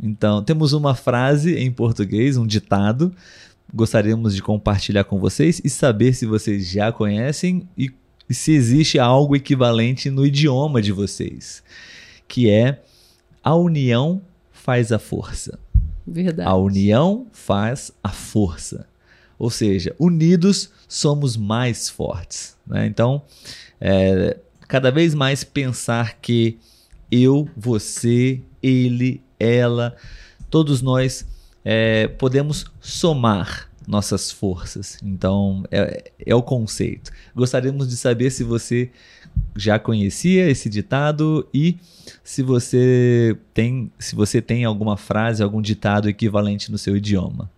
Então, temos uma frase em português, um ditado. Gostaríamos de compartilhar com vocês e saber se vocês já conhecem e, e se existe algo equivalente no idioma de vocês, que é a união faz a força. Verdade. A união faz a força. Ou seja, unidos somos mais fortes. Né? Então, é, cada vez mais pensar que eu, você, ele, ela, todos nós é, podemos somar nossas forças. Então, é, é o conceito. Gostaríamos de saber se você já conhecia esse ditado e se você tem, se você tem alguma frase, algum ditado equivalente no seu idioma.